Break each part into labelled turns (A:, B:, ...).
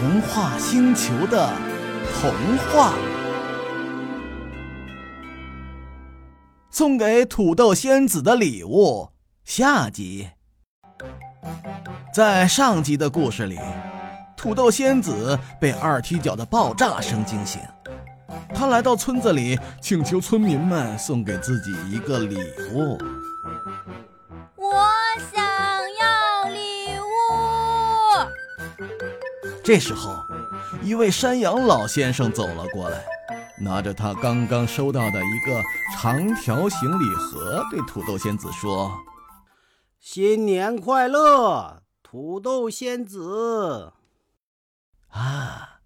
A: 童话星球的童话，送给土豆仙子的礼物下集。在上集的故事里，土豆仙子被二踢脚的爆炸声惊醒，她来到村子里，请求村民们送给自己一个礼物。这时候，一位山羊老先生走了过来，拿着他刚刚收到的一个长条形礼盒，对土豆仙子说：“
B: 新年快乐，土豆仙子！”
A: 啊，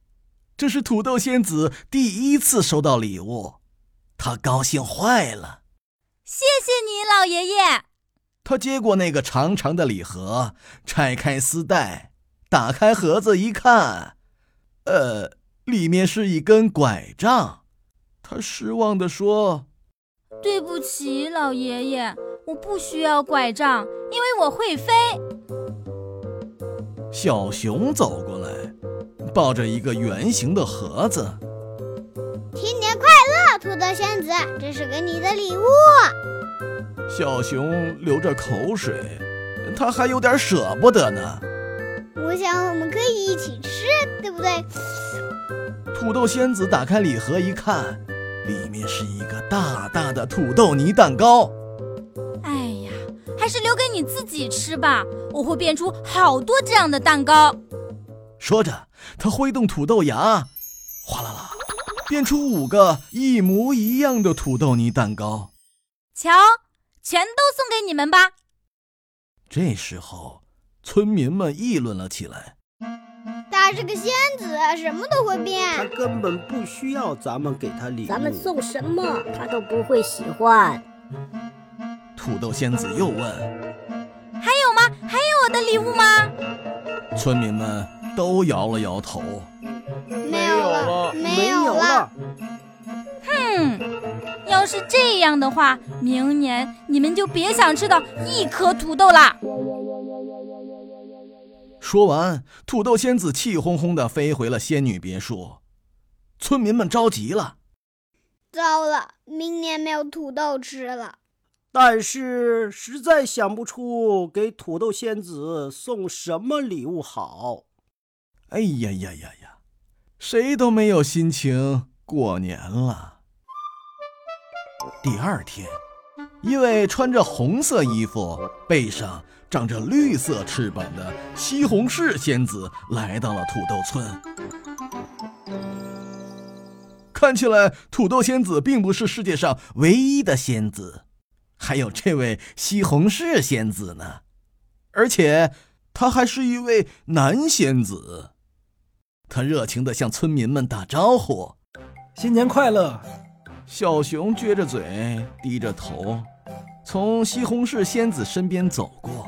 A: 这是土豆仙子第一次收到礼物，她高兴坏了。
C: 谢谢你，老爷爷。
A: 他接过那个长长的礼盒，拆开丝带。打开盒子一看，呃，里面是一根拐杖。他失望地说：“
C: 对不起，老爷爷，我不需要拐杖，因为我会飞。”
A: 小熊走过来，抱着一个圆形的盒子。
D: 新年快乐，土豆仙子，这是给你的礼物。
A: 小熊流着口水，他还有点舍不得呢。
D: 我想我们可以一起吃，对不对？
A: 土豆仙子打开礼盒一看，里面是一个大大的土豆泥蛋糕。
C: 哎呀，还是留给你自己吃吧，我会变出好多这样的蛋糕。
A: 说着，他挥动土豆芽，哗啦啦，变出五个一模一样的土豆泥蛋糕。
C: 瞧，全都送给你们吧。
A: 这时候。村民们议论了起来：“
D: 他是个仙子，什么都会变。
B: 他根本不需要咱们给他礼物，
E: 咱们送什么他都不会喜欢。”
A: 土豆仙子又问：“
C: 还有吗？还有我的礼物吗？”
A: 村民们都摇了摇头：“
D: 没有了，没有了。”
C: 哼，要是这样的话，明年你们就别想吃到一颗土豆啦。
A: 说完，土豆仙子气哄哄地飞回了仙女别墅。村民们着急了：“
D: 糟了，明年没有土豆吃了。”
B: 但是实在想不出给土豆仙子送什么礼物好。
A: 哎呀呀呀呀！谁都没有心情过年了。第二天，一位穿着红色衣服、背上……长着绿色翅膀的西红柿仙子来到了土豆村。看起来，土豆仙子并不是世界上唯一的仙子，还有这位西红柿仙子呢。而且，他还是一位男仙子。他热情地向村民们打招呼：“
F: 新年快乐！”
A: 小熊撅着嘴，低着头。从西红柿仙子身边走过，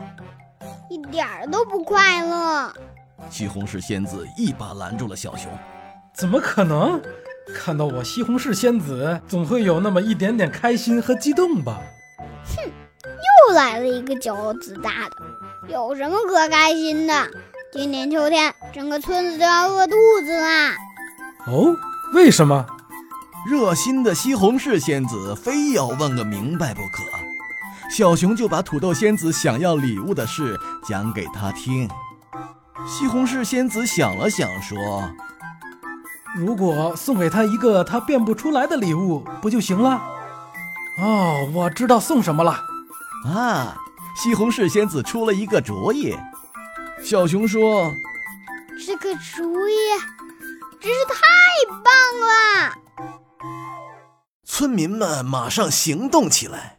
D: 一点儿都不快乐。
A: 西红柿仙子一把拦住了小熊：“
F: 怎么可能？看到我西红柿仙子，总会有那么一点点开心和激动吧？”
D: 哼，又来了一个骄傲自大的，有什么可开心的？今年秋天，整个村子都要饿肚子啦！
F: 哦，为什么？
A: 热心的西红柿仙子非要问个明白不可。小熊就把土豆仙子想要礼物的事讲给他听。西红柿仙子想了想，说：“
F: 如果送给他一个他变不出来的礼物，不就行了？”哦，我知道送什么了。
A: 啊！西红柿仙子出了一个主意。小熊说：“
D: 这个主意真是太棒了！”
A: 村民们马上行动起来。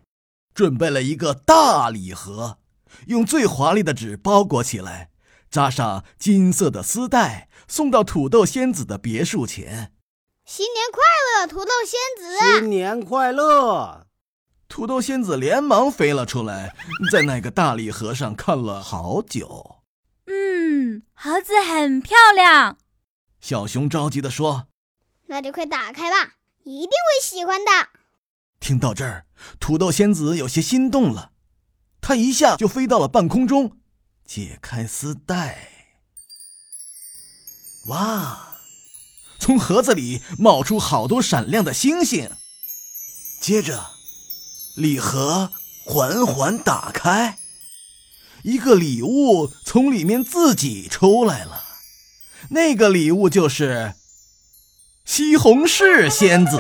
A: 准备了一个大礼盒，用最华丽的纸包裹起来，扎上金色的丝带，送到土豆仙子的别墅前。
D: 新年快乐，土豆仙子！
B: 新年快乐！
A: 土豆仙子连忙飞了出来，在那个大礼盒上看了好久。
C: 嗯，盒子很漂亮。
A: 小熊着急地说：“
D: 那就快打开吧，一定会喜欢的。”
A: 听到这儿，土豆仙子有些心动了，她一下就飞到了半空中，解开丝带。哇！从盒子里冒出好多闪亮的星星。接着，礼盒缓缓打开，一个礼物从里面自己出来了。那个礼物就是西红柿仙子。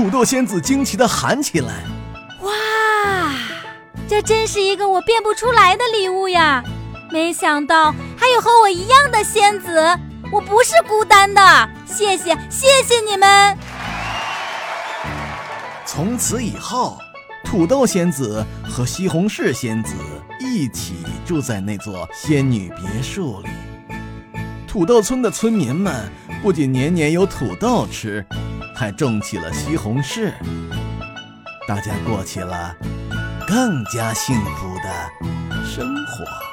A: 土豆仙子惊奇地喊起来：“
C: 哇，这真是一个我变不出来的礼物呀！没想到还有和我一样的仙子，我不是孤单的。谢谢，谢谢你们！”
A: 从此以后，土豆仙子和西红柿仙子一起住在那座仙女别墅里。土豆村的村民们不仅年年有土豆吃。还种起了西红柿，大家过起了更加幸福的生活。